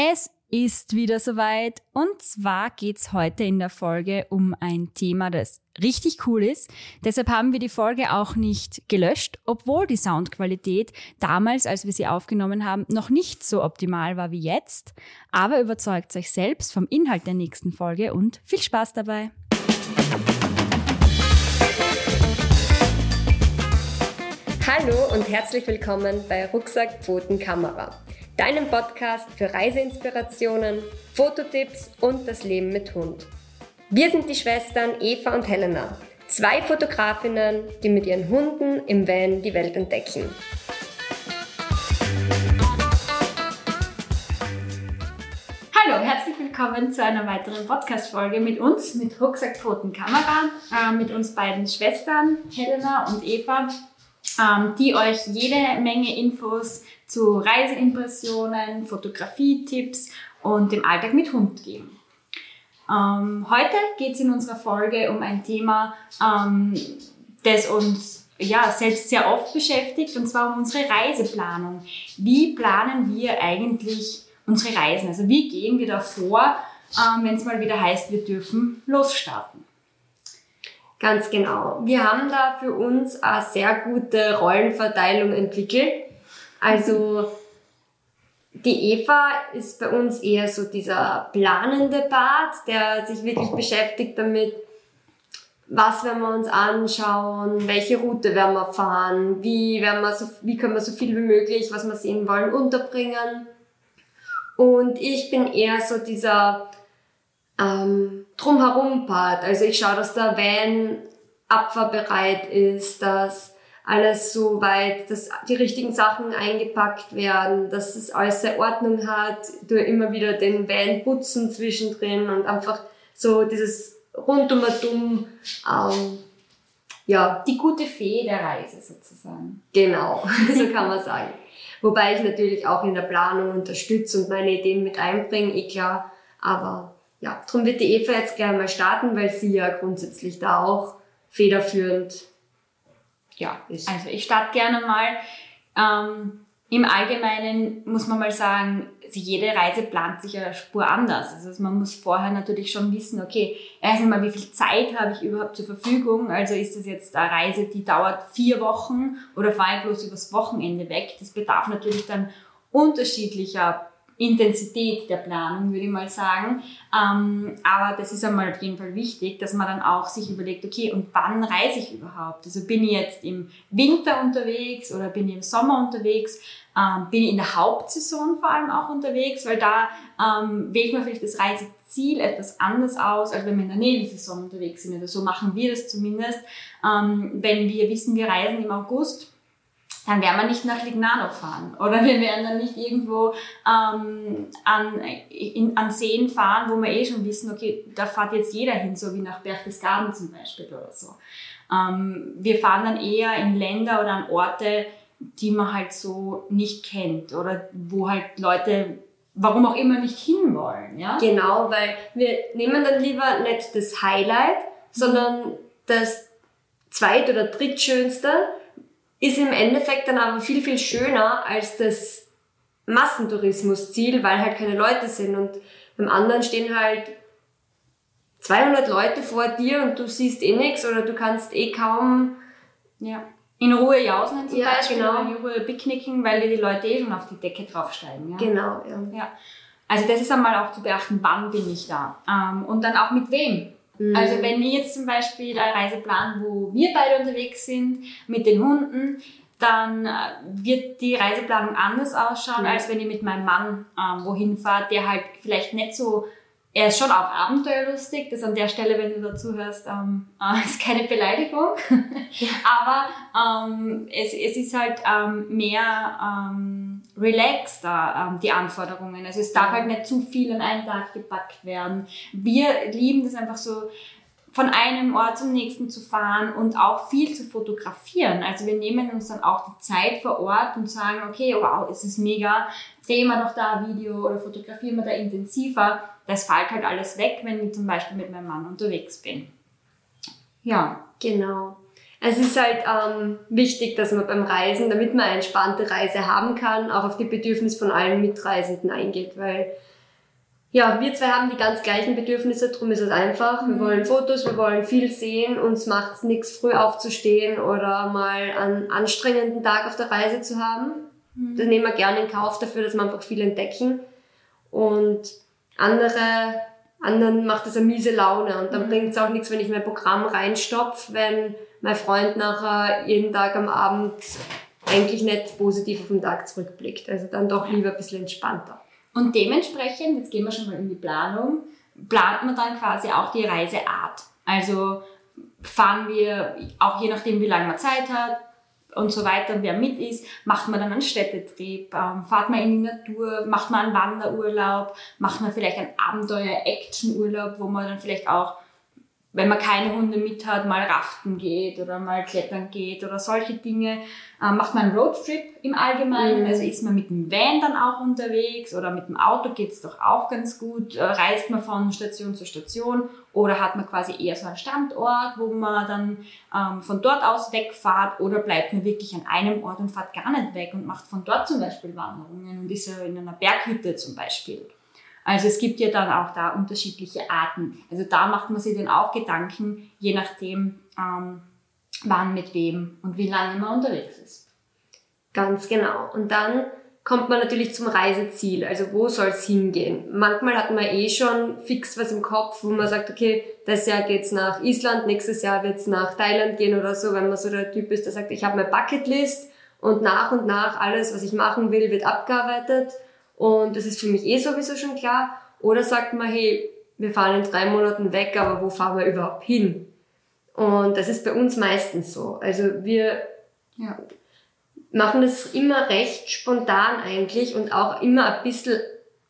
Es ist wieder soweit und zwar geht's heute in der Folge um ein Thema, das richtig cool ist. Deshalb haben wir die Folge auch nicht gelöscht, obwohl die Soundqualität damals, als wir sie aufgenommen haben, noch nicht so optimal war wie jetzt. Aber überzeugt euch selbst vom Inhalt der nächsten Folge und viel Spaß dabei. Hallo und herzlich willkommen bei Rucksack Pfoten Kamera deinem Podcast für Reiseinspirationen, Fototipps und das Leben mit Hund. Wir sind die Schwestern Eva und Helena, zwei Fotografinnen, die mit ihren Hunden im Van die Welt entdecken. Hallo, herzlich willkommen zu einer weiteren Podcast-Folge mit uns, mit Rucksackpfotenkamera, äh, mit uns beiden Schwestern, Helena und Eva, ähm, die euch jede Menge Infos zu Reiseimpressionen, Fotografietipps und dem Alltag mit Hund geben. Ähm, heute geht es in unserer Folge um ein Thema, ähm, das uns ja, selbst sehr oft beschäftigt, und zwar um unsere Reiseplanung. Wie planen wir eigentlich unsere Reisen? Also wie gehen wir da vor, ähm, wenn es mal wieder heißt, wir dürfen losstarten? Ganz genau. Wir haben da für uns eine sehr gute Rollenverteilung entwickelt. Also die Eva ist bei uns eher so dieser planende Part, der sich wirklich beschäftigt damit, was werden wir uns anschauen, welche Route werden wir fahren, wie, werden wir so, wie können wir so viel wie möglich, was wir sehen wollen, unterbringen. Und ich bin eher so dieser ähm, Drumherum-Part. Also ich schaue, dass der Van abfahrbereit ist, dass alles so weit, dass die richtigen Sachen eingepackt werden, dass es alles seine Ordnung hat, du immer wieder den Van putzen zwischendrin und einfach so dieses rundumatum, ähm, ja. Die gute Fee der Reise sozusagen. Genau, so kann man sagen. Wobei ich natürlich auch in der Planung unterstütze und meine Ideen mit einbringe, eh klar. Aber ja, darum wird die Eva jetzt gleich mal starten, weil sie ja grundsätzlich da auch federführend ja, ist. Also ich starte gerne mal. Ähm, Im Allgemeinen muss man mal sagen, jede Reise plant sich ja Spur anders. Also man muss vorher natürlich schon wissen, okay, erst einmal, wie viel Zeit habe ich überhaupt zur Verfügung? Also ist das jetzt eine Reise, die dauert vier Wochen oder fahre ich bloß übers Wochenende weg? Das bedarf natürlich dann unterschiedlicher Intensität der Planung, würde ich mal sagen. Ähm, aber das ist einmal auf jeden Fall wichtig, dass man dann auch sich überlegt, okay, und wann reise ich überhaupt? Also bin ich jetzt im Winter unterwegs oder bin ich im Sommer unterwegs? Ähm, bin ich in der Hauptsaison vor allem auch unterwegs? Weil da ähm, wählt man vielleicht das Reiseziel etwas anders aus, als wenn wir in der Nebensaison unterwegs sind. Oder so machen wir das zumindest. Ähm, wenn wir wissen, wir reisen im August, dann werden wir nicht nach Lignano fahren. Oder wir werden dann nicht irgendwo ähm, an, in, an Seen fahren, wo wir eh schon wissen, okay, da fährt jetzt jeder hin, so wie nach Berchtesgaden zum Beispiel oder so. Ähm, wir fahren dann eher in Länder oder an Orte, die man halt so nicht kennt oder wo halt Leute warum auch immer nicht hinwollen. Ja? Genau, weil wir nehmen dann lieber nicht das Highlight, sondern das zweit- oder drittschönste ist im Endeffekt dann aber viel, viel schöner als das Massentourismusziel, weil halt keine Leute sind und beim anderen stehen halt 200 Leute vor dir und du siehst eh nichts oder du kannst eh kaum ja. in Ruhe jausen zum ja, Beispiel genau. in Ruhe picknicken, weil die Leute eh schon auf die Decke draufsteigen. Ja? Genau, ja. ja. Also das ist einmal auch zu beachten, wann bin ich da ähm, und dann auch mit wem. Mhm. Also wenn wir jetzt zum Beispiel eine Reise planen, wo wir beide unterwegs sind mit den Hunden, dann äh, wird die Reiseplanung anders ausschauen, mhm. als wenn ich mit meinem Mann ähm, wohin fahre, der halt vielleicht nicht so, er ist schon auch abenteuerlustig, das an der Stelle, wenn du dazu hörst, ähm, äh, ist keine Beleidigung, aber ähm, es, es ist halt ähm, mehr ähm, relaxter, ähm, die Anforderungen. Also es darf halt nicht zu viel an einen Tag gepackt werden. Wir lieben das einfach so, von einem Ort zum nächsten zu fahren und auch viel zu fotografieren. Also wir nehmen uns dann auch die Zeit vor Ort und sagen, okay, wow, es ist mega, drehen wir noch da ein Video oder fotografieren wir da intensiver. Das fällt halt alles weg, wenn ich zum Beispiel mit meinem Mann unterwegs bin. Ja. Genau. Es ist halt ähm, wichtig, dass man beim Reisen, damit man eine entspannte Reise haben kann, auch auf die Bedürfnisse von allen Mitreisenden eingeht, weil ja, wir zwei haben die ganz gleichen Bedürfnisse, darum ist es einfach. Wir mhm. wollen Fotos, wir wollen viel sehen, uns macht es nichts, früh aufzustehen oder mal einen anstrengenden Tag auf der Reise zu haben. Mhm. Das nehmen wir gerne in Kauf dafür, dass wir einfach viel entdecken. Und andere, anderen macht das eine miese Laune und dann mhm. bringt es auch nichts, wenn ich mein Programm reinstopfe, wenn mein Freund nachher jeden Tag am Abend eigentlich nicht positiv auf den Tag zurückblickt. Also dann doch lieber ein bisschen entspannter. Und dementsprechend, jetzt gehen wir schon mal in die Planung, plant man dann quasi auch die Reiseart. Also fahren wir, auch je nachdem, wie lange man Zeit hat und so weiter, wer mit ist, macht man dann einen Städtetrip, ähm, fahrt man in die Natur, macht man einen Wanderurlaub, macht man vielleicht einen Abenteuer-Action-Urlaub, wo man dann vielleicht auch wenn man keine Hunde mit hat, mal raften geht oder mal klettern geht oder solche Dinge. Ähm, macht man einen Roadtrip im Allgemeinen, mhm. also ist man mit dem Van dann auch unterwegs oder mit dem Auto geht's doch auch ganz gut. Äh, reist man von Station zu Station oder hat man quasi eher so einen Standort, wo man dann ähm, von dort aus wegfahrt oder bleibt man wirklich an einem Ort und fahrt gar nicht weg und macht von dort zum Beispiel Wanderungen und ist ja in einer Berghütte zum Beispiel. Also es gibt ja dann auch da unterschiedliche Arten. Also da macht man sich dann auch Gedanken, je nachdem, ähm, wann mit wem und wie lange man unterwegs ist. Ganz genau. Und dann kommt man natürlich zum Reiseziel. Also wo soll es hingehen? Manchmal hat man eh schon fix was im Kopf, wo man sagt, okay, das Jahr geht's nach Island, nächstes Jahr wird's nach Thailand gehen oder so, wenn man so der Typ ist, der sagt, ich habe meine Bucketlist und nach und nach alles, was ich machen will, wird abgearbeitet und das ist für mich eh sowieso schon klar. Oder sagt man, hey, wir fahren in drei Monaten weg, aber wo fahren wir überhaupt hin? Und das ist bei uns meistens so. Also wir ja. machen das immer recht spontan eigentlich und auch immer ein bisschen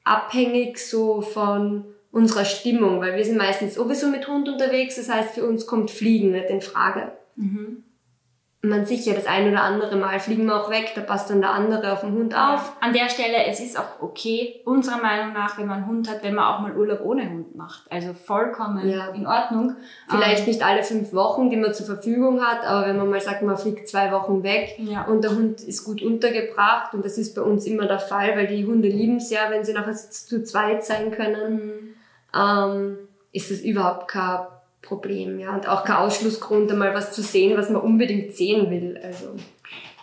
abhängig so von unserer Stimmung, weil wir sind meistens sowieso mit Hund unterwegs, das heißt für uns kommt Fliegen nicht in Frage. Mhm man sicher das ein oder andere Mal fliegen wir auch weg, da passt dann der andere auf den Hund auf. An der Stelle, es ist auch okay, unserer Meinung nach, wenn man einen Hund hat, wenn man auch mal Urlaub ohne Hund macht. Also vollkommen ja. in Ordnung. Vielleicht ähm, nicht alle fünf Wochen, die man zur Verfügung hat, aber wenn man mal sagt, man fliegt zwei Wochen weg ja. und der Hund ist gut untergebracht und das ist bei uns immer der Fall, weil die Hunde lieben es ja, wenn sie nachher zu zweit sein können, mhm. ähm, ist es überhaupt kein Problem, ja. Und auch kein Ausschlussgrund, einmal was zu sehen, was man unbedingt sehen will. Also.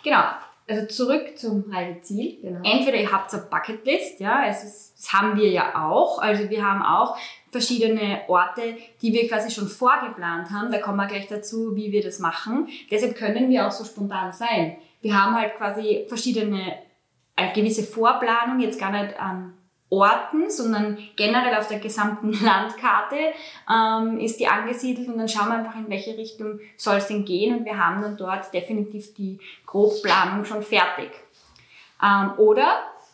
Genau. Also zurück zum Reiseziel. Genau. Entweder ihr habt eine Bucketlist, ja, es ist, das haben wir ja auch. Also wir haben auch verschiedene Orte, die wir quasi schon vorgeplant haben. Da kommen wir gleich dazu, wie wir das machen. Deshalb können wir auch so spontan sein. Wir haben halt quasi verschiedene, eine gewisse Vorplanung, jetzt gar nicht an Orten, sondern generell auf der gesamten Landkarte ähm, ist die angesiedelt und dann schauen wir einfach, in welche Richtung soll es denn gehen und wir haben dann dort definitiv die Grobplanung schon fertig. Ähm, oder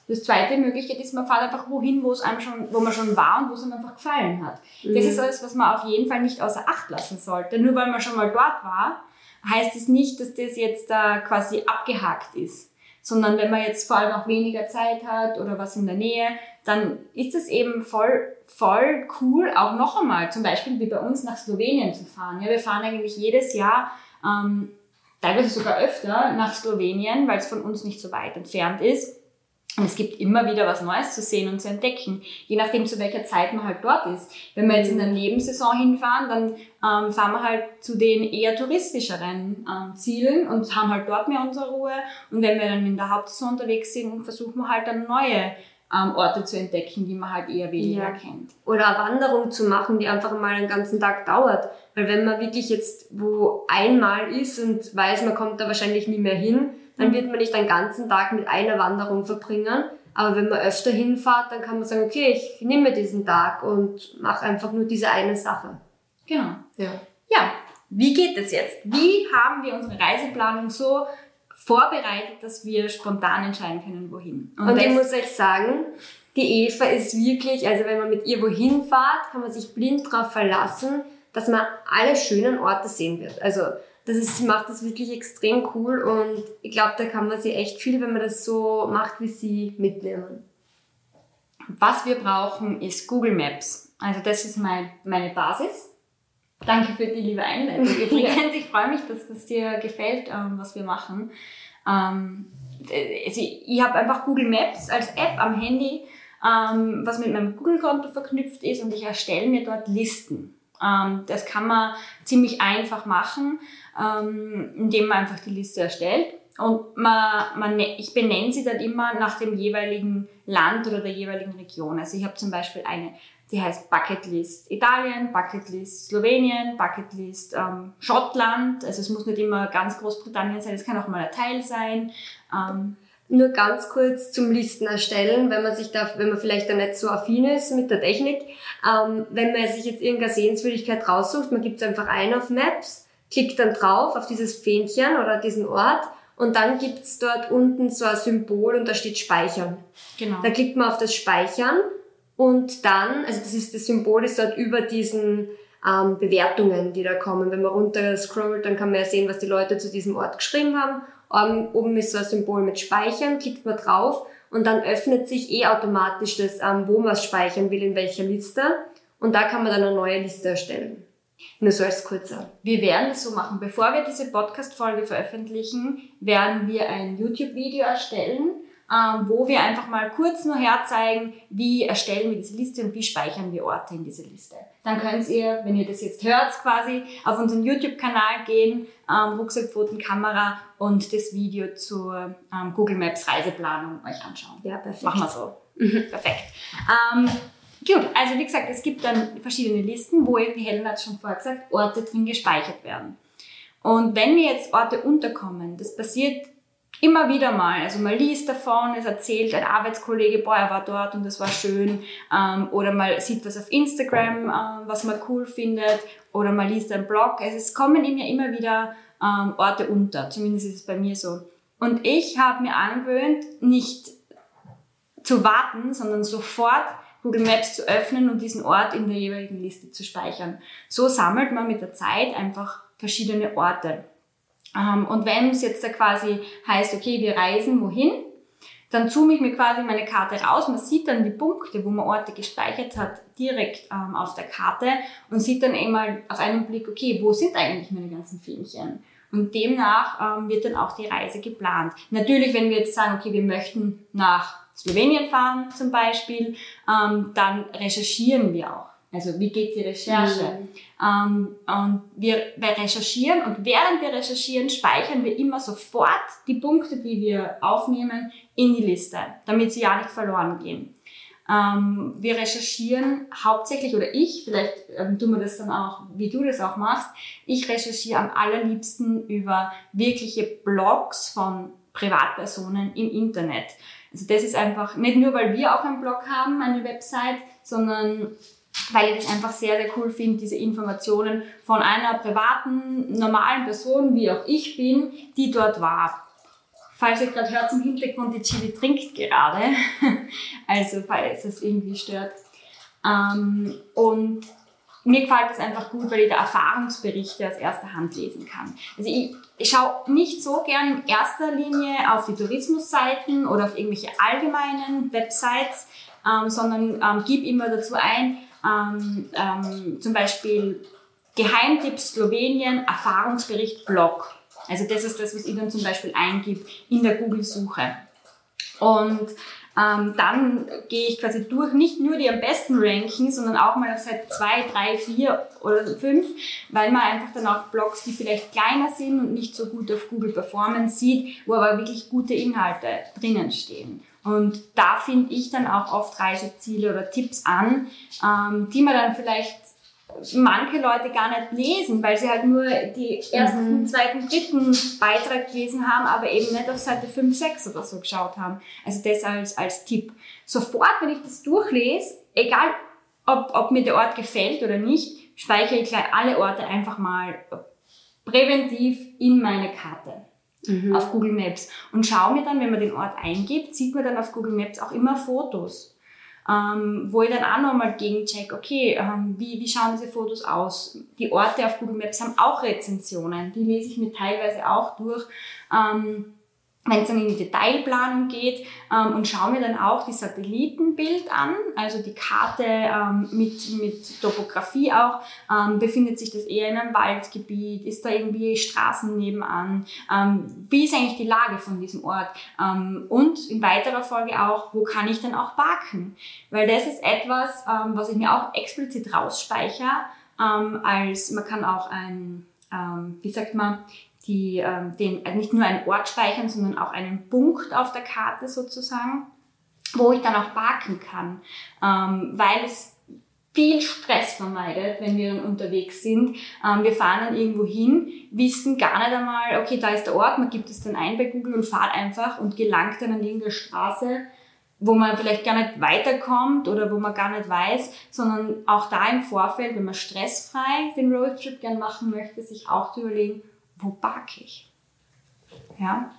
das zweite Möglichkeit ist, man fährt einfach wohin, wo es einem schon, wo man schon war und wo es einem einfach gefallen hat. Mhm. Das ist alles, was man auf jeden Fall nicht außer Acht lassen sollte. Nur weil man schon mal dort war, heißt es nicht, dass das jetzt da quasi abgehakt ist sondern wenn man jetzt vor allem auch weniger Zeit hat oder was in der Nähe, dann ist es eben voll, voll cool, auch noch einmal, zum Beispiel wie bei uns nach Slowenien zu fahren. Ja, wir fahren eigentlich jedes Jahr, ähm, teilweise sogar öfter nach Slowenien, weil es von uns nicht so weit entfernt ist. Es gibt immer wieder was Neues zu sehen und zu entdecken, je nachdem zu welcher Zeit man halt dort ist. Wenn wir jetzt in der Nebensaison hinfahren, dann ähm, fahren wir halt zu den eher touristischeren ähm, Zielen und haben halt dort mehr unsere Ruhe. Und wenn wir dann in der Hauptsaison unterwegs sind, versuchen wir halt dann neue ähm, Orte zu entdecken, die man halt eher weniger ja. kennt. Oder eine Wanderung zu machen, die einfach mal einen ganzen Tag dauert. Weil wenn man wirklich jetzt wo einmal ist und weiß, man kommt da wahrscheinlich nie mehr hin, dann mhm. wird man nicht einen ganzen Tag mit einer Wanderung verbringen. Aber wenn man öfter hinfahrt, dann kann man sagen, okay, ich nehme diesen Tag und mache einfach nur diese eine Sache. Genau. Ja. Ja. Wie geht es jetzt? Wie haben wir unsere Reiseplanung so vorbereitet, dass wir spontan entscheiden können, wohin? Und, und ich muss euch sagen, die Eva ist wirklich, also wenn man mit ihr wohin fahrt, kann man sich blind darauf verlassen, dass man alle schönen Orte sehen wird. Also das ist, sie macht das wirklich extrem cool und ich glaube, da kann man sie echt viel, wenn man das so macht, wie sie mitnehmen. Was wir brauchen, ist Google Maps. Also das ist mein, meine Basis. Danke für die liebe Einleitung. Übrigens, ich freue mich, dass das dir gefällt, ähm, was wir machen. Ähm, also ich habe einfach Google Maps als App am Handy, ähm, was mit meinem Google-Konto verknüpft ist und ich erstelle mir dort Listen. Ähm, das kann man ziemlich einfach machen, ähm, indem man einfach die Liste erstellt. Und man, man, ne, ich benenne sie dann immer nach dem jeweiligen Land oder der jeweiligen Region. Also ich habe zum Beispiel eine, die heißt Bucketlist Italien, Bucketlist Slowenien, Bucketlist ähm, Schottland. Also es muss nicht immer ganz Großbritannien sein, es kann auch mal ein Teil sein. Ähm, nur ganz kurz zum Listen erstellen, wenn man sich da, wenn man vielleicht da nicht so affin ist mit der Technik. Ähm, wenn man sich jetzt irgendeine Sehenswürdigkeit raussucht, man gibt es einfach ein auf Maps, klickt dann drauf auf dieses Fähnchen oder diesen Ort und dann gibt's dort unten so ein Symbol und da steht Speichern. Genau. Da klickt man auf das Speichern und dann, also das ist das Symbol ist dort über diesen ähm, Bewertungen, die da kommen. Wenn man runter scrollt, dann kann man ja sehen, was die Leute zu diesem Ort geschrieben haben. Um, oben ist so ein Symbol mit Speichern, klickt man drauf und dann öffnet sich eh automatisch das, ähm, wo man es speichern will, in welcher Liste. Und da kann man dann eine neue Liste erstellen. Nur so als kurzer. Wir werden es so machen. Bevor wir diese Podcast-Folge veröffentlichen, werden wir ein YouTube-Video erstellen, ähm, wo wir einfach mal kurz nur herzeigen, wie erstellen wir diese Liste und wie speichern wir Orte in diese Liste. Dann könnt ihr, wenn ihr das jetzt hört, quasi auf unseren YouTube-Kanal gehen, ähm, Rucksackpfotenkamera und das Video zur ähm, Google Maps Reiseplanung euch anschauen. Ja, perfekt. Machen wir so. Mhm. Perfekt. Ähm, gut, also wie gesagt, es gibt dann verschiedene Listen, wo, wie Helen hat schon vorher gesagt, Orte drin gespeichert werden. Und wenn mir jetzt Orte unterkommen, das passiert immer wieder mal. Also man liest davon, es erzählt ein Arbeitskollege, boah, er war dort und das war schön. Ähm, oder man sieht was auf Instagram, ähm, was man cool findet. Oder man liest einen Blog. Also es kommen ihm ja immer wieder ähm, Orte unter. Zumindest ist es bei mir so. Und ich habe mir angewöhnt, nicht zu warten, sondern sofort Google Maps zu öffnen und diesen Ort in der jeweiligen Liste zu speichern. So sammelt man mit der Zeit einfach verschiedene Orte. Ähm, und wenn es jetzt da quasi heißt, okay, wir reisen wohin, dann zoome ich mir quasi meine Karte raus. Man sieht dann die Punkte, wo man Orte gespeichert hat, direkt ähm, auf der Karte und sieht dann einmal auf einen Blick, okay, wo sind eigentlich meine ganzen Fähnchen? Und demnach ähm, wird dann auch die Reise geplant. Natürlich, wenn wir jetzt sagen, okay, wir möchten nach Slowenien fahren zum Beispiel, ähm, dann recherchieren wir auch. Also wie geht die Recherche? Mhm. Ähm, und wir, wir recherchieren und während wir recherchieren, speichern wir immer sofort die Punkte, die wir aufnehmen, in die Liste, damit sie ja nicht verloren gehen. Ähm, wir recherchieren hauptsächlich, oder ich, vielleicht ähm, tun wir das dann auch, wie du das auch machst, ich recherchiere am allerliebsten über wirkliche Blogs von Privatpersonen im Internet. Also das ist einfach, nicht nur weil wir auch einen Blog haben, eine Website, sondern weil ich das einfach sehr, sehr cool finde, diese Informationen von einer privaten, normalen Person, wie auch ich bin, die dort war. Falls ihr gerade hört im Hintergrund, die Chili trinkt gerade, also falls es irgendwie stört. Ähm, und mir gefällt es einfach gut, weil ich da Erfahrungsberichte aus erster Hand lesen kann. Also ich, ich schaue nicht so gern in erster Linie auf die Tourismusseiten oder auf irgendwelche allgemeinen Websites, ähm, sondern ähm, gebe immer dazu ein, ähm, ähm, zum Beispiel Geheimtipps Slowenien, Erfahrungsbericht Blog. Also das ist das, was ich dann zum Beispiel eingib in der Google-Suche. Und ähm, dann gehe ich quasi durch, nicht nur die am besten ranken, sondern auch mal auf Seite 2, 3, 4 oder 5, weil man einfach dann auch Blogs, die vielleicht kleiner sind und nicht so gut auf Google Performance sieht, wo aber wirklich gute Inhalte drinnen stehen. Und da finde ich dann auch oft Reiseziele oder Tipps an, ähm, die man dann vielleicht manche Leute gar nicht lesen, weil sie halt nur die ersten, mhm. zweiten, dritten Beitrag gelesen haben, aber eben nicht auf Seite 5, 6 oder so geschaut haben. Also das als, als Tipp. Sofort, wenn ich das durchlese, egal ob, ob mir der Ort gefällt oder nicht, speichere ich gleich alle Orte einfach mal präventiv in meine Karte mhm. auf Google Maps. Und schau mir dann, wenn man den Ort eingibt, sieht man dann auf Google Maps auch immer Fotos. Ähm, wo ich dann auch nochmal gegencheck, okay, ähm, wie, wie schauen diese Fotos aus? Die Orte auf Google Maps haben auch Rezensionen, die lese ich mir teilweise auch durch. Ähm, wenn es dann in die Detailplanung geht ähm, und schaue mir dann auch die Satellitenbild an, also die Karte ähm, mit, mit Topografie auch, ähm, befindet sich das eher in einem Waldgebiet, ist da irgendwie Straßen nebenan, ähm, wie ist eigentlich die Lage von diesem Ort? Ähm, und in weiterer Folge auch, wo kann ich dann auch parken, weil das ist etwas, ähm, was ich mir auch explizit rausspeichere, als man kann auch ein, wie sagt man, die ähm, den, also nicht nur einen Ort speichern, sondern auch einen Punkt auf der Karte sozusagen, wo ich dann auch parken kann, ähm, weil es viel Stress vermeidet, wenn wir dann unterwegs sind. Ähm, wir fahren dann irgendwo hin, wissen gar nicht einmal, okay, da ist der Ort, man gibt es dann ein bei Google und fahrt einfach und gelangt dann an irgendeine Straße, wo man vielleicht gar nicht weiterkommt oder wo man gar nicht weiß, sondern auch da im Vorfeld, wenn man stressfrei den Roadtrip gern machen möchte, sich auch zu überlegen, wo park ich? Ja?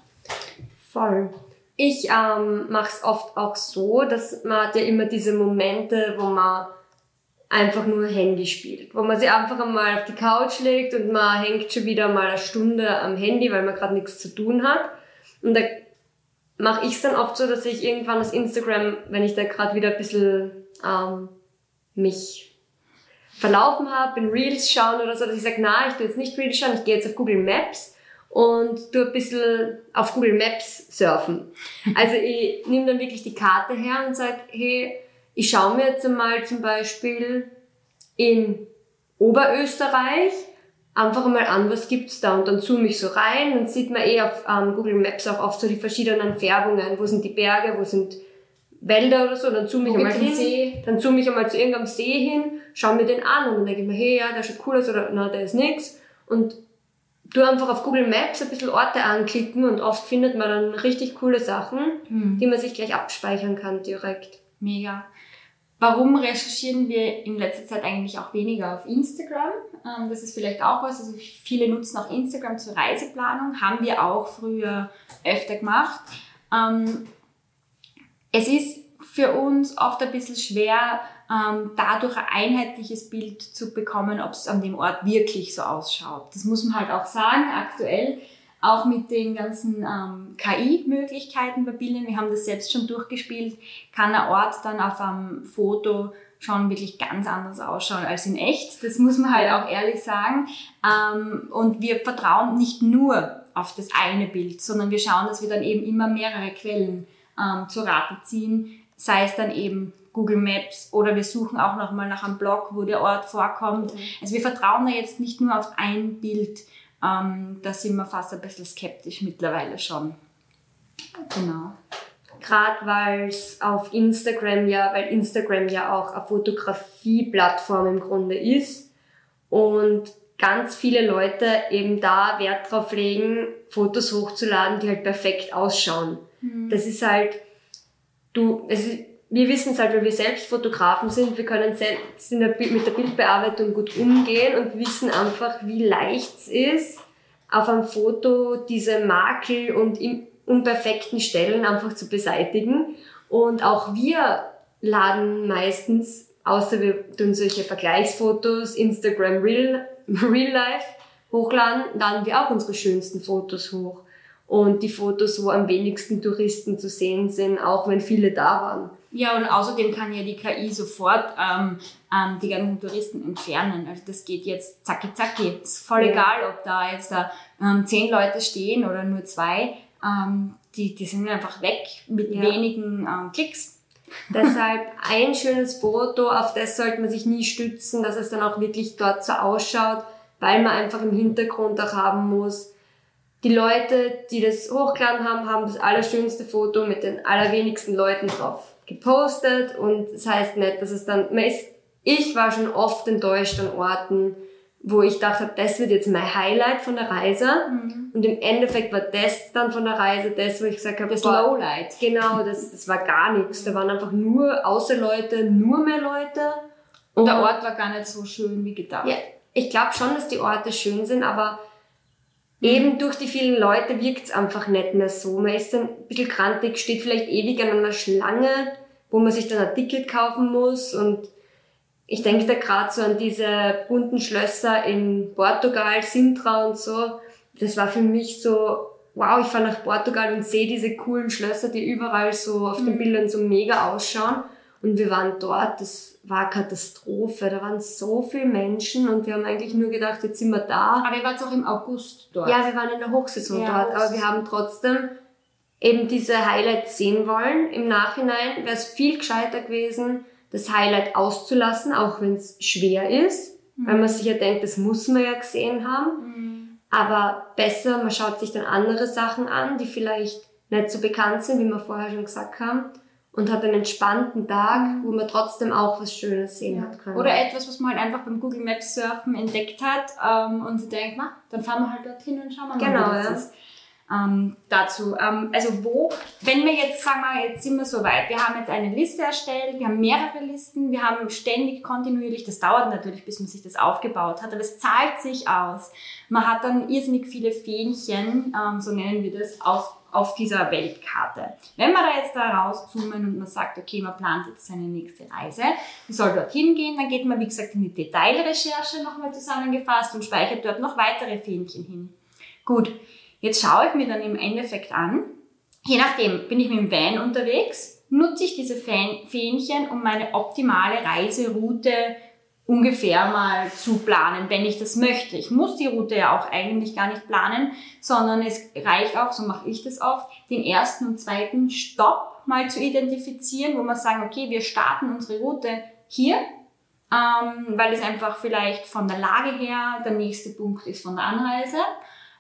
Voll. Ich ähm, mache es oft auch so, dass man hat ja immer diese Momente, wo man einfach nur Handy spielt. Wo man sich einfach einmal auf die Couch legt und man hängt schon wieder mal eine Stunde am Handy, weil man gerade nichts zu tun hat. Und da mache ich es dann oft so, dass ich irgendwann das Instagram, wenn ich da gerade wieder ein bisschen ähm, mich verlaufen habe, in Reels schauen oder so, dass ich sage, na, ich tue jetzt nicht Reels schauen, ich gehe jetzt auf Google Maps und tue ein bisschen auf Google Maps surfen. Also ich nehme dann wirklich die Karte her und sage, hey, ich schaue mir jetzt einmal zum Beispiel in Oberösterreich einfach mal an, was gibt's da und dann zoome ich so rein und sieht man eh auf ähm, Google Maps auch oft so die verschiedenen Färbungen, wo sind die Berge, wo sind Wälder oder so, dann zoome ich einmal hin, See? dann zoome ich einmal zu irgendeinem See hin, schau mir den an und dann denke ich mir, hey, ja, der schaut cool aus oder na, der ist nix und du einfach auf Google Maps ein bisschen Orte anklicken und oft findet man dann richtig coole Sachen, hm. die man sich gleich abspeichern kann direkt. Mega. Warum recherchieren wir in letzter Zeit eigentlich auch weniger auf Instagram? Ähm, das ist vielleicht auch was. Also viele nutzen auch Instagram zur Reiseplanung. Haben wir auch früher öfter gemacht. Es ist für uns oft ein bisschen schwer, ähm, dadurch ein einheitliches Bild zu bekommen, ob es an dem Ort wirklich so ausschaut. Das muss man halt auch sagen, aktuell auch mit den ganzen ähm, KI-Möglichkeiten bei Bildern, wir haben das selbst schon durchgespielt, kann ein Ort dann auf einem Foto schon wirklich ganz anders ausschauen als in echt. Das muss man halt auch ehrlich sagen. Ähm, und wir vertrauen nicht nur auf das eine Bild, sondern wir schauen, dass wir dann eben immer mehrere Quellen ähm, zur Rate ziehen, sei es dann eben Google Maps oder wir suchen auch nochmal nach einem Blog, wo der Ort vorkommt. Mhm. Also wir vertrauen da jetzt nicht nur auf ein Bild, ähm, da sind wir fast ein bisschen skeptisch mittlerweile schon. Genau. Gerade weil es auf Instagram ja, weil Instagram ja auch eine Fotografie-Plattform im Grunde ist und ganz viele Leute eben da Wert drauf legen, Fotos hochzuladen, die halt perfekt ausschauen. Mhm. Das ist halt, du, es ist, wir wissen es halt, weil wir selbst Fotografen sind, wir können selbst der, mit der Bildbearbeitung gut umgehen und wissen einfach, wie leicht es ist, auf einem Foto diese Makel und unperfekten Stellen einfach zu beseitigen. Und auch wir laden meistens, außer wir tun solche Vergleichsfotos, Instagram Real, Real Life hochladen, laden wir auch unsere schönsten Fotos hoch und die Fotos, wo am wenigsten Touristen zu sehen sind, auch wenn viele da waren. Ja, und außerdem kann ja die KI sofort ähm, ähm, die ganzen Touristen entfernen. Also das geht jetzt zacki zacki. Ist voll ja. egal, ob da jetzt ähm, zehn Leute stehen oder nur zwei. Ähm, die, die sind einfach weg mit ja. wenigen ähm, Klicks. Deshalb ein schönes Foto, auf das sollte man sich nie stützen, dass es dann auch wirklich dort so ausschaut, weil man einfach im Hintergrund auch haben muss, die Leute, die das hochgeladen haben, haben das allerschönste Foto mit den allerwenigsten Leuten drauf gepostet und das heißt nicht, dass es dann, man ist, ich war schon oft enttäuscht an Orten, wo ich dachte, das wird jetzt mein Highlight von der Reise mhm. und im Endeffekt war das dann von der Reise das, wo ich gesagt habe, das Lowlight. Genau, das, das war gar nichts. Da waren einfach nur außer Leute, nur mehr Leute. Und der Ort war gar nicht so schön wie gedacht. Ja, ich glaube schon, dass die Orte schön sind, aber eben durch die vielen Leute wirkt es einfach nicht mehr so. Man ist dann ein bisschen krantig, steht vielleicht ewig an einer Schlange, wo man sich dann ein Ticket kaufen muss. Und ich denke da gerade so an diese bunten Schlösser in Portugal, Sintra und so. Das war für mich so wow, ich fahre nach Portugal und sehe diese coolen Schlösser, die überall so auf den Mhm. Bildern so mega ausschauen. Und wir waren dort, das war Katastrophe. Da waren so viele Menschen und wir haben eigentlich nur gedacht, jetzt sind wir da. Aber ihr wart auch im August dort. Ja, wir waren in der Hochsaison Ja, dort, aber wir haben trotzdem eben diese Highlights sehen wollen. Im Nachhinein wäre es viel gescheiter gewesen, das Highlight auszulassen, auch wenn es schwer ist, weil man sich ja denkt, das muss man ja gesehen haben. Mhm. Aber besser, man schaut sich dann andere Sachen an, die vielleicht nicht so bekannt sind, wie wir vorher schon gesagt haben, und hat einen entspannten Tag, wo man trotzdem auch was Schönes sehen hat können. Oder etwas, was man halt einfach beim Google Maps Surfen entdeckt hat ähm, und denkt, na, dann fahren wir halt dorthin und schauen wir mal, Genau, wie das ja. ist. Ähm, dazu, ähm, also wo, wenn wir jetzt sagen wir, jetzt sind wir so weit, wir haben jetzt eine Liste erstellt, wir haben mehrere Listen, wir haben ständig kontinuierlich, das dauert natürlich, bis man sich das aufgebaut hat, aber es zahlt sich aus. Man hat dann irrsinnig viele Fähnchen, ähm, so nennen wir das, auf, auf dieser Weltkarte. Wenn wir da jetzt da rauszoomen und man sagt, okay, man plant jetzt seine nächste Reise, man soll dorthin gehen, dann geht man, wie gesagt, in die Detailrecherche nochmal zusammengefasst und speichert dort noch weitere Fähnchen hin. Gut, jetzt schaue ich mir dann im Endeffekt an, je nachdem, bin ich mit dem Van unterwegs, nutze ich diese Fähn- Fähnchen, um meine optimale Reiseroute ungefähr mal zu planen, wenn ich das möchte. Ich muss die Route ja auch eigentlich gar nicht planen, sondern es reicht auch, so mache ich das oft, den ersten und zweiten Stopp mal zu identifizieren, wo wir sagen, okay, wir starten unsere Route hier, ähm, weil es einfach vielleicht von der Lage her der nächste Punkt ist von der Anreise.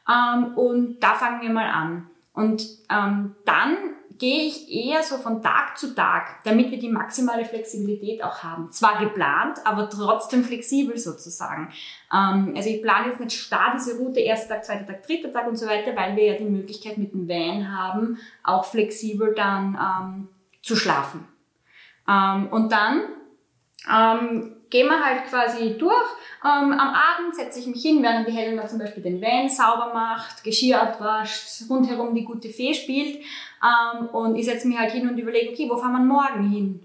Ähm, und da fangen wir mal an. Und ähm, dann gehe ich eher so von Tag zu Tag, damit wir die maximale Flexibilität auch haben. Zwar geplant, aber trotzdem flexibel sozusagen. Ähm, also ich plane jetzt nicht starr diese Route, erster Tag, zweiter Tag, dritter Tag und so weiter, weil wir ja die Möglichkeit mit dem Van haben, auch flexibel dann ähm, zu schlafen. Ähm, und dann ähm, gehen wir halt quasi durch. Ähm, am Abend setze ich mich hin, während die Helena zum Beispiel den Van sauber macht, Geschirr abwascht, rundherum die gute Fee spielt. Ähm, und ich setze mich halt hin und überlege, okay, wo fahren wir morgen hin?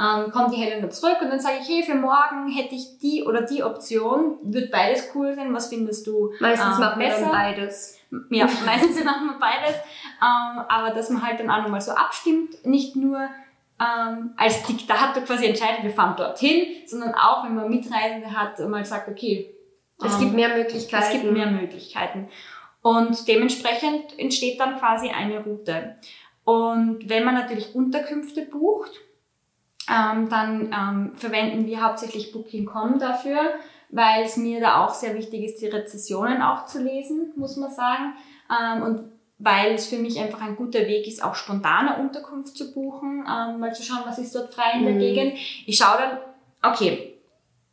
Ähm, kommt die Helena zurück und dann sage ich, hey, für morgen hätte ich die oder die Option. Wird beides cool sein? Was findest du Meistens ähm, machen wir besser? dann beides. Ja, meistens machen wir beides. Ähm, aber dass man halt dann auch nochmal so abstimmt, nicht nur ähm, als Diktator quasi entscheidet, wir fahren dorthin, sondern auch, wenn man Mitreisende hat, mal sagt, okay, Es ähm, gibt mehr Möglichkeiten. es gibt mehr Möglichkeiten. Und dementsprechend entsteht dann quasi eine Route. Und wenn man natürlich Unterkünfte bucht, ähm, dann ähm, verwenden wir hauptsächlich Booking.com dafür, weil es mir da auch sehr wichtig ist, die Rezessionen auch zu lesen, muss man sagen. Ähm, und weil es für mich einfach ein guter Weg ist, auch spontane Unterkunft zu buchen, ähm, mal zu schauen, was ist dort frei in der Mhm. Gegend. Ich schaue dann, okay,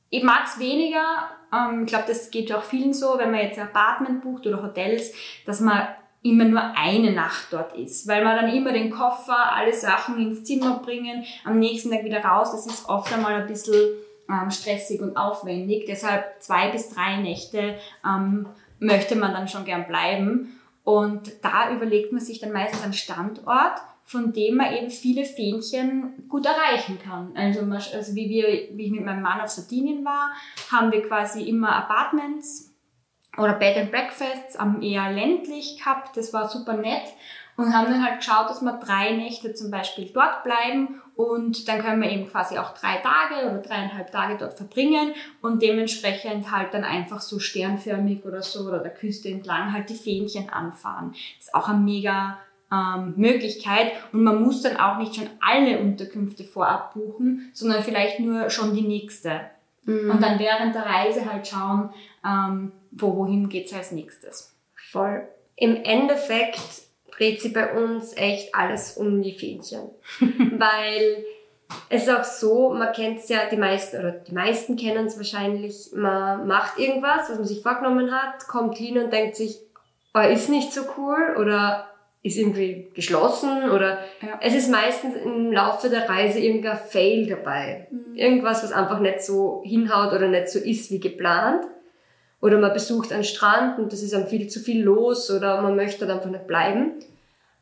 ich mag es weniger, ähm, ich glaube, das geht auch vielen so, wenn man jetzt ein Apartment bucht oder Hotels, dass man immer nur eine Nacht dort ist, weil man dann immer den Koffer, alle Sachen ins Zimmer bringen, am nächsten Tag wieder raus, das ist oft einmal ein bisschen ähm, stressig und aufwendig, deshalb zwei bis drei Nächte ähm, möchte man dann schon gern bleiben und da überlegt man sich dann meistens einen Standort, von dem man eben viele Fähnchen gut erreichen kann. Also, also wie, wir, wie ich mit meinem Mann auf Sardinien war, haben wir quasi immer Apartments oder Bed and Breakfasts am eher ländlich gehabt. Das war super nett und haben dann halt geschaut, dass wir drei Nächte zum Beispiel dort bleiben und dann können wir eben quasi auch drei Tage oder dreieinhalb Tage dort verbringen und dementsprechend halt dann einfach so sternförmig oder so oder der Küste entlang halt die Fähnchen anfahren. Das ist auch eine mega ähm, Möglichkeit und man muss dann auch nicht schon alle Unterkünfte vorab buchen, sondern vielleicht nur schon die nächste. Mhm. Und dann während der Reise halt schauen, ähm, wo, wohin geht's als nächstes. Voll. Im Endeffekt dreht sich bei uns echt alles um die Fähnchen. Weil es ist auch so, man kennt es ja, die meisten, oder die meisten kennen es wahrscheinlich, man macht irgendwas, was man sich vorgenommen hat, kommt hin und denkt sich, oh, ist nicht so cool oder ist irgendwie geschlossen oder Ja. es ist meistens im Laufe der Reise irgendein Fail dabei. Irgendwas, was einfach nicht so hinhaut oder nicht so ist wie geplant. Oder man besucht einen Strand und das ist dann viel zu viel los oder man möchte dann einfach nicht bleiben.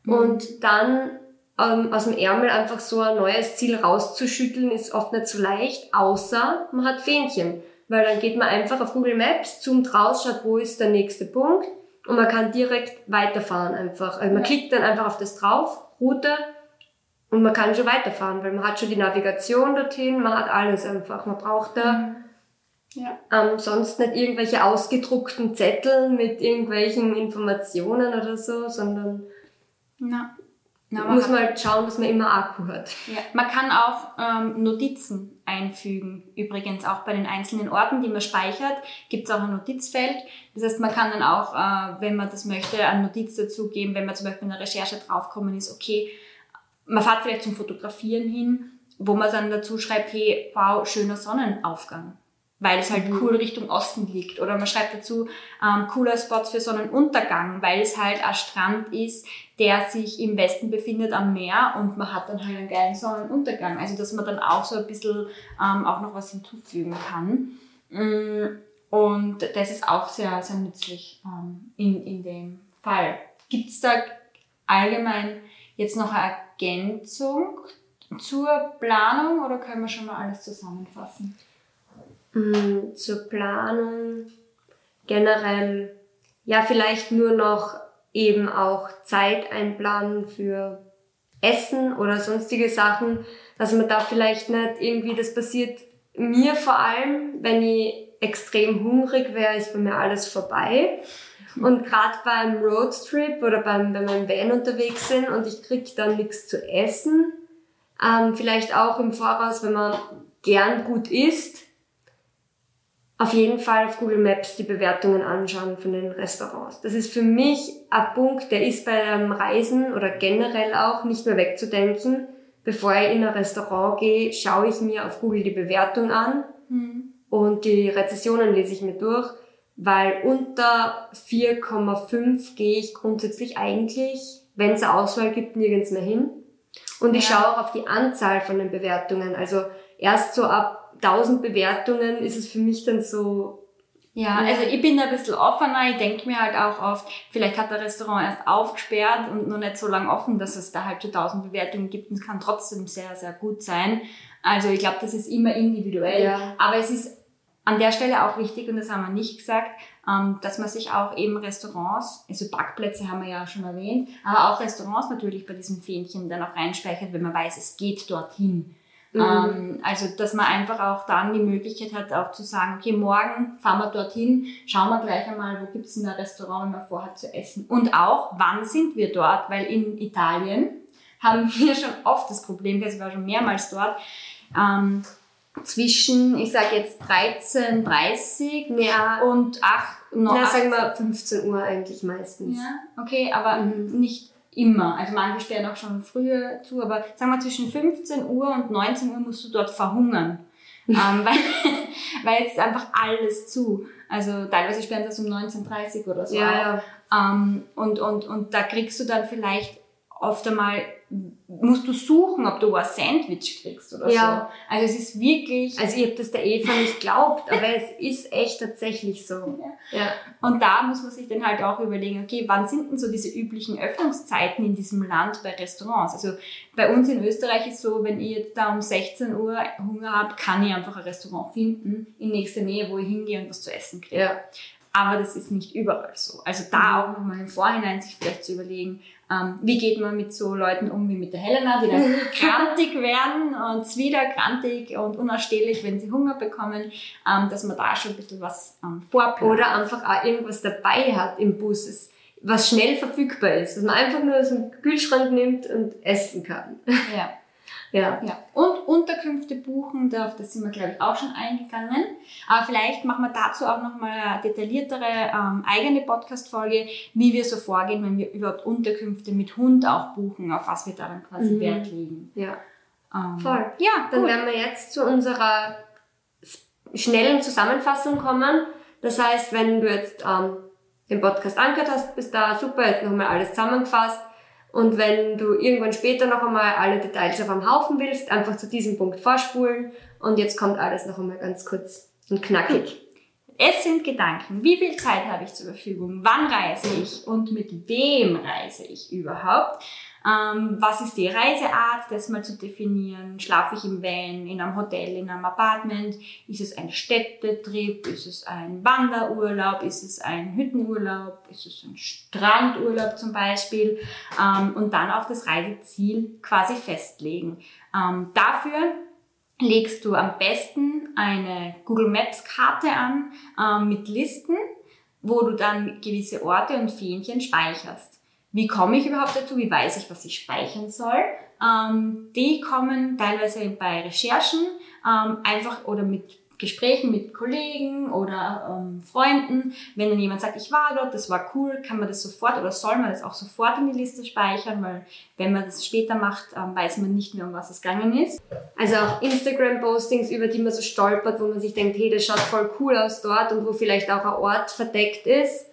Und dann ähm, aus dem Ärmel einfach so ein neues Ziel rauszuschütteln, ist oft nicht so leicht, außer man hat Fähnchen. Weil dann geht man einfach auf Google Maps, zoomt raus, schaut, wo ist der nächste Punkt, und man kann direkt weiterfahren einfach. Also man klickt dann einfach auf das drauf, Route, und man kann schon weiterfahren, weil man hat schon die Navigation dorthin, man hat alles einfach. Man braucht da Ja. ähm, sonst nicht irgendwelche ausgedruckten Zettel mit irgendwelchen Informationen oder so, sondern Na. Na, man muss man halt schauen, dass man immer Akku hat. Ja, man kann auch ähm, Notizen einfügen. Übrigens auch bei den einzelnen Orten, die man speichert, gibt es auch ein Notizfeld. Das heißt, man kann dann auch, äh, wenn man das möchte, eine Notiz dazugeben, wenn man zum Beispiel in der Recherche draufkommen ist, okay, man fährt vielleicht zum Fotografieren hin, wo man dann dazu schreibt, hey, wow, schöner Sonnenaufgang. Weil es halt cool Richtung Osten liegt. Oder man schreibt dazu, ähm, cooler Spot für Sonnenuntergang, weil es halt ein Strand ist, der sich im Westen befindet am Meer und man hat dann halt einen geilen Sonnenuntergang. Also dass man dann auch so ein bisschen ähm, auch noch was hinzufügen kann. Mm, Und das ist auch sehr, sehr nützlich ähm, in, in dem Fall. Gibt es da allgemein jetzt noch eine Ergänzung zur Planung oder können wir schon mal alles zusammenfassen? Mm, Zur Planung generell, ja, vielleicht nur noch eben auch Zeit einplanen für Essen oder sonstige Sachen, dass man da vielleicht nicht irgendwie, das passiert mir vor allem, wenn ich extrem hungrig wäre, ist bei mir alles vorbei. Und gerade beim Roadtrip oder beim, wenn wir im Van unterwegs sind und ich krieg dann nichts zu essen, ähm, vielleicht auch im Voraus, wenn man gern gut isst, auf jeden Fall auf Google Maps die Bewertungen anschauen von den Restaurants. Das ist für mich ein Punkt, der ist beim Reisen oder generell auch nicht mehr wegzudenken. Bevor ich in ein Restaurant gehe, schaue ich mir auf Google die Bewertung an und die Rezessionen lese ich mir durch, weil unter 4,5 gehe ich grundsätzlich eigentlich, wenn es eine Auswahl gibt, nirgends mehr hin. Und ich Ja. schaue auch auf die Anzahl von den Bewertungen. Also erst so ab 1000 Bewertungen ist es für mich dann so, Ja, also ich bin da ein bisschen offener. Ich denke mir halt auch oft, vielleicht hat der Restaurant erst aufgesperrt und noch nicht so lange offen, dass es da halt schon tausend Bewertungen gibt und es kann trotzdem sehr, sehr gut sein. Also ich glaube, das ist immer individuell. Ja. Aber es ist an der Stelle auch wichtig, und das haben wir nicht gesagt, ähm, dass man sich auch eben Restaurants, also Parkplätze haben wir ja schon erwähnt, aber auch Restaurants natürlich bei diesem Fähnchen dann auch reinspeichert, wenn man weiß, es geht dorthin. Mhm. Ähm, also, dass man einfach auch dann die Möglichkeit hat, auch zu sagen, okay, morgen fahren wir dorthin, schauen wir gleich einmal, wo gibt's denn ein Restaurant, wenn man vorhat zu essen. Und auch, wann sind wir dort? Weil in Italien haben wir schon oft das Problem, also ich war schon mehrmals dort, ähm, zwischen, ich sage jetzt 13.30 ja, und 8, noch na, 8 sagen wir 15 Uhr eigentlich meistens. ja, okay, aber Mhm. nicht immer. Also manche sperren auch schon früher zu, aber sagen wir zwischen 15 Uhr und 19 Uhr musst du dort verhungern. ähm, weil, weil jetzt ist einfach alles zu. Also teilweise sperren sie das um 19.30 Uhr oder so. Ja, ja. Ähm, und, und, und da kriegst du dann vielleicht oft einmal, musst du suchen, ob du ein Sandwich kriegst oder Ja. so. Also es ist wirklich... Also ich habe das der Eva nicht glaubt, aber es ist echt tatsächlich so. Ja. Und da muss man sich dann halt auch überlegen, okay, wann sind denn so diese üblichen Öffnungszeiten in diesem Land bei Restaurants? Also bei uns in Österreich ist so, wenn ich jetzt da um 16 Uhr Hunger habe, kann ich einfach ein Restaurant finden in nächster Nähe, wo ich hingehe und was zu essen kriege. Ja. Aber das ist nicht überall so. Also da auch nochmal im Vorhinein sich vielleicht zu überlegen, ähm, wie geht man mit so Leuten um wie mit der Helena, die dann krantig werden und wieder krantig und unausstehlich, wenn sie Hunger bekommen, ähm, dass man da schon ein bisschen was ähm, vorplant. Oder einfach auch irgendwas dabei hat im Bus, was schnell verfügbar ist, was man einfach nur aus dem Kühlschrank nimmt und essen kann. ja. Ja. Ja, und Unterkünfte buchen, da- auf das sind wir, glaube ich, auch schon eingegangen. Aber vielleicht machen wir dazu auch nochmal eine detailliertere ähm, eigene Podcast-Folge, wie wir so vorgehen, wenn wir überhaupt Unterkünfte mit Hund auch buchen, auf was wir da dann quasi Mhm. Wert legen. Ja. Ähm, Voll. Ja, Dann gut. werden wir jetzt zu unserer schnellen Zusammenfassung kommen. Das heißt, wenn du jetzt ähm, den Podcast angehört hast, bis da super, jetzt nochmal alles zusammengefasst. Und wenn du irgendwann später noch einmal alle Details auf einem Haufen willst, einfach zu diesem Punkt vorspulen. Und jetzt kommt alles noch einmal ganz kurz und knackig. Es sind Gedanken. Wie viel Zeit habe ich zur Verfügung? Wann reise ich? Und mit wem reise ich überhaupt? Ähm, was ist die Reiseart, das mal zu definieren? Schlafe ich im Van, in einem Hotel, in einem Apartment? Ist es ein Städtetrip? Ist es ein Wanderurlaub? Ist es ein Hüttenurlaub? Ist es ein Strandurlaub zum Beispiel? Ähm, und dann auch das Reiseziel quasi festlegen. Ähm, dafür legst du am besten eine Google Maps Karte an ähm, mit Listen, wo du dann gewisse Orte und Fähnchen speicherst. Wie komme ich überhaupt dazu? Wie weiß ich, was ich speichern soll? Ähm, die kommen teilweise bei Recherchen ähm, einfach oder mit Gesprächen mit Kollegen oder ähm, Freunden. Wenn dann jemand sagt, ich war dort, das war cool, kann man das sofort oder soll man das auch sofort in die Liste speichern, weil wenn man das später macht, ähm, weiß man nicht mehr, um was es gegangen ist. Also auch Instagram-Postings, über die man so stolpert, wo man sich denkt, hey, das schaut voll cool aus dort und wo vielleicht auch ein Ort verdeckt ist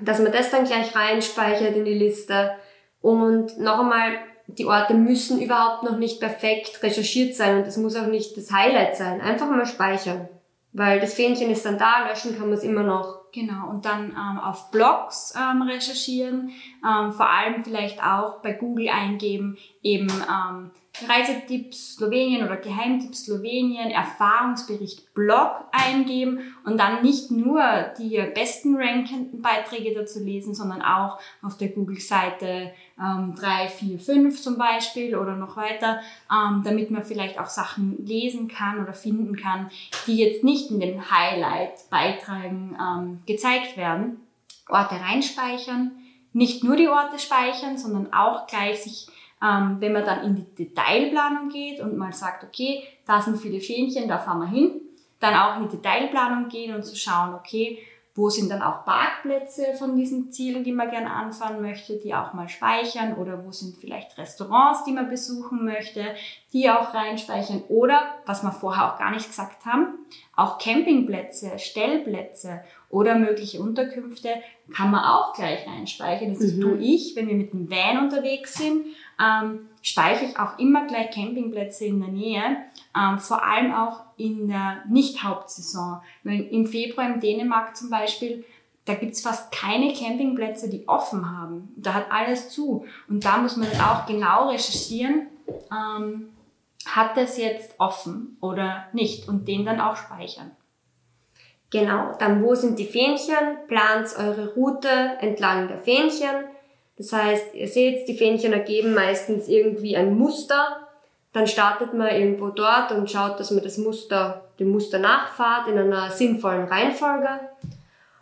dass man das dann gleich reinspeichert in die Liste. Und noch einmal, die Orte müssen überhaupt noch nicht perfekt recherchiert sein und es muss auch nicht das Highlight sein. Einfach mal speichern. Weil das Fähnchen ist dann da, löschen kann man es immer noch. Genau, und dann ähm, auf Blogs ähm, recherchieren, ähm, vor allem vielleicht auch bei Google eingeben, eben ähm, Reisetipps Slowenien oder Geheimtipps Slowenien, Erfahrungsbericht Blog eingeben und dann nicht nur die besten rankenden Beiträge dazu lesen, sondern auch auf der Google-Seite ähm, 3, 4, 5 zum Beispiel oder noch weiter, ähm, damit man vielleicht auch Sachen lesen kann oder finden kann, die jetzt nicht in den Highlight-Beiträgen ähm, gezeigt werden. Orte reinspeichern, nicht nur die Orte speichern, sondern auch gleich sich ähm, wenn man dann in die Detailplanung geht und mal sagt, okay, da sind viele Fähnchen, da fahren wir hin, dann auch in die Detailplanung gehen und zu schauen, okay, wo sind dann auch Parkplätze von diesen Zielen, die man gerne anfahren möchte, die auch mal speichern oder wo sind vielleicht Restaurants, die man besuchen möchte, die auch reinspeichern oder, was wir vorher auch gar nicht gesagt haben, auch Campingplätze, Stellplätze oder mögliche Unterkünfte kann man auch gleich reinspeichern. Das ist mhm. du, ich, wenn wir mit dem Van unterwegs sind ähm, speichere ich auch immer gleich Campingplätze in der Nähe, ähm, vor allem auch in der Nicht-Hauptsaison. Im Februar in Dänemark zum Beispiel, da gibt's fast keine Campingplätze, die offen haben. Da hat alles zu. Und da muss man auch genau recherchieren, ähm, hat das jetzt offen oder nicht und den dann auch speichern. Genau, dann wo sind die Fähnchen? Plant eure Route entlang der Fähnchen das heißt, ihr seht, die Fähnchen ergeben meistens irgendwie ein Muster. Dann startet man irgendwo dort und schaut, dass man das Muster, dem Muster nachfahrt in einer sinnvollen Reihenfolge,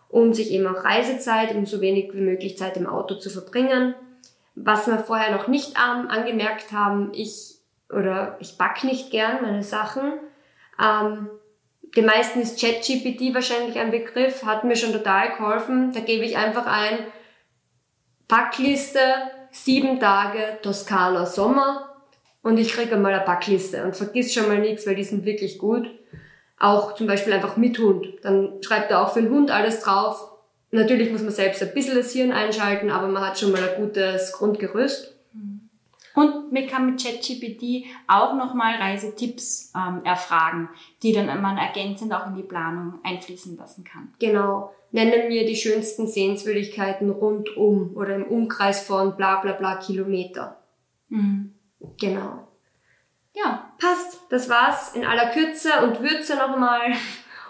um sich eben auch Reisezeit, um so wenig wie möglich Zeit im Auto zu verbringen. Was wir vorher noch nicht ähm, angemerkt haben, ich oder ich back nicht gern meine Sachen. Ähm, den meisten ist ChatGPT wahrscheinlich ein Begriff, hat mir schon total geholfen. Da gebe ich einfach ein, Packliste, sieben Tage Toskana Sommer und ich kriege einmal eine Packliste und vergiss schon mal nichts, weil die sind wirklich gut. Auch zum Beispiel einfach mit Hund. Dann schreibt er auch für den Hund alles drauf. Natürlich muss man selbst ein bisschen das Hirn einschalten, aber man hat schon mal ein gutes Grundgerüst. Und man kann mit ChatGPT auch nochmal Reisetipps ähm, erfragen, die dann man ergänzend auch in die Planung einfließen lassen kann. Genau nennen mir die schönsten Sehenswürdigkeiten rund um oder im Umkreis von bla bla bla Kilometer. Mhm. Genau. Ja, passt. Das war's in aller Kürze und Würze nochmal.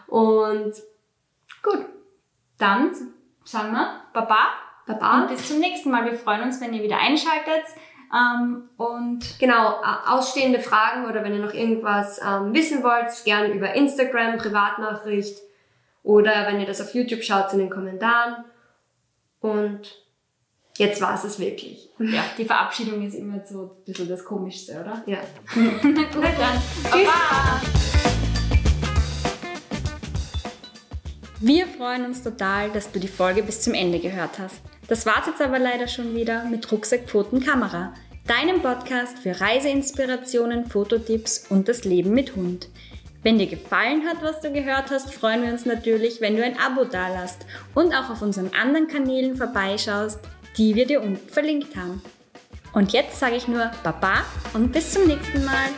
Und gut. Dann sagen wir Baba. Baba. Und bis zum nächsten Mal. Wir freuen uns, wenn ihr wieder einschaltet. Ähm, und genau, ausstehende Fragen oder wenn ihr noch irgendwas ähm, wissen wollt, gern über Instagram, Privatnachricht oder wenn ihr das auf YouTube schaut, in den Kommentaren. Und jetzt war es es wirklich. Ja, die Verabschiedung ist immer so ein bisschen das Komischste, oder? Ja. Gut, dann. Tschüss. Baba. Wir freuen uns total, dass du die Folge bis zum Ende gehört hast. Das war's jetzt aber leider schon wieder mit Rucksack, Pfoten, Kamera, deinem Podcast für Reiseinspirationen, Fototipps und das Leben mit Hund. Wenn dir gefallen hat, was du gehört hast, freuen wir uns natürlich, wenn du ein Abo dalasst und auch auf unseren anderen Kanälen vorbeischaust, die wir dir unten verlinkt haben. Und jetzt sage ich nur Baba und bis zum nächsten Mal.